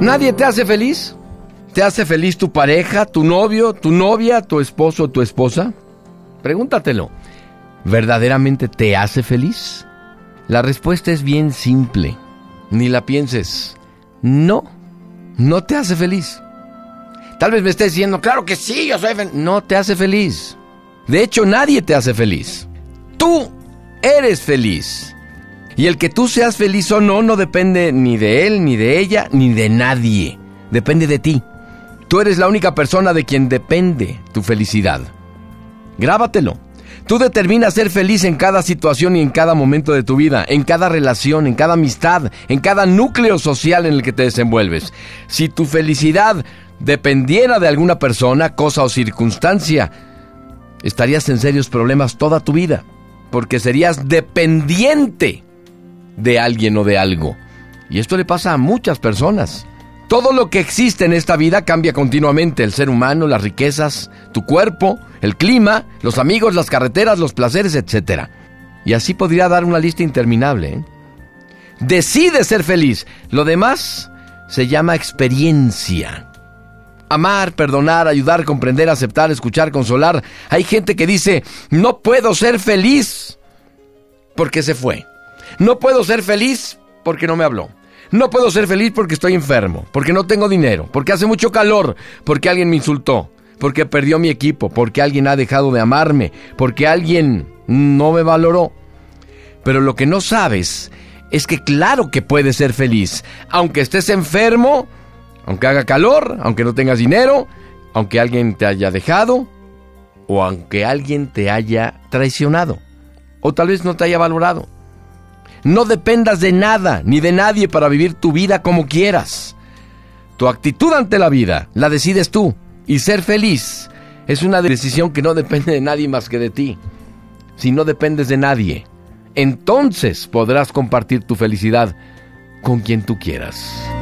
¿Nadie te hace feliz? ¿Te hace feliz tu pareja, tu novio, tu novia, tu esposo tu esposa? Pregúntatelo. ¿Verdaderamente te hace feliz? La respuesta es bien simple. Ni la pienses. No, no te hace feliz. Tal vez me estés diciendo, claro que sí, yo soy feliz. No te hace feliz. De hecho, nadie te hace feliz. Tú eres feliz. Y el que tú seas feliz o no no depende ni de él, ni de ella, ni de nadie. Depende de ti. Tú eres la única persona de quien depende tu felicidad. Grábatelo. Tú determinas ser feliz en cada situación y en cada momento de tu vida, en cada relación, en cada amistad, en cada núcleo social en el que te desenvuelves. Si tu felicidad dependiera de alguna persona, cosa o circunstancia, estarías en serios problemas toda tu vida, porque serías dependiente de alguien o de algo. Y esto le pasa a muchas personas. Todo lo que existe en esta vida cambia continuamente, el ser humano, las riquezas, tu cuerpo, el clima, los amigos, las carreteras, los placeres, etc. Y así podría dar una lista interminable. ¿eh? Decide ser feliz. Lo demás se llama experiencia. Amar, perdonar, ayudar, comprender, aceptar, escuchar, consolar. Hay gente que dice, no puedo ser feliz porque se fue. No puedo ser feliz porque no me habló. No puedo ser feliz porque estoy enfermo, porque no tengo dinero, porque hace mucho calor, porque alguien me insultó, porque perdió mi equipo, porque alguien ha dejado de amarme, porque alguien no me valoró. Pero lo que no sabes es que claro que puedes ser feliz, aunque estés enfermo, aunque haga calor, aunque no tengas dinero, aunque alguien te haya dejado o aunque alguien te haya traicionado o tal vez no te haya valorado. No dependas de nada ni de nadie para vivir tu vida como quieras. Tu actitud ante la vida la decides tú y ser feliz es una decisión que no depende de nadie más que de ti. Si no dependes de nadie, entonces podrás compartir tu felicidad con quien tú quieras.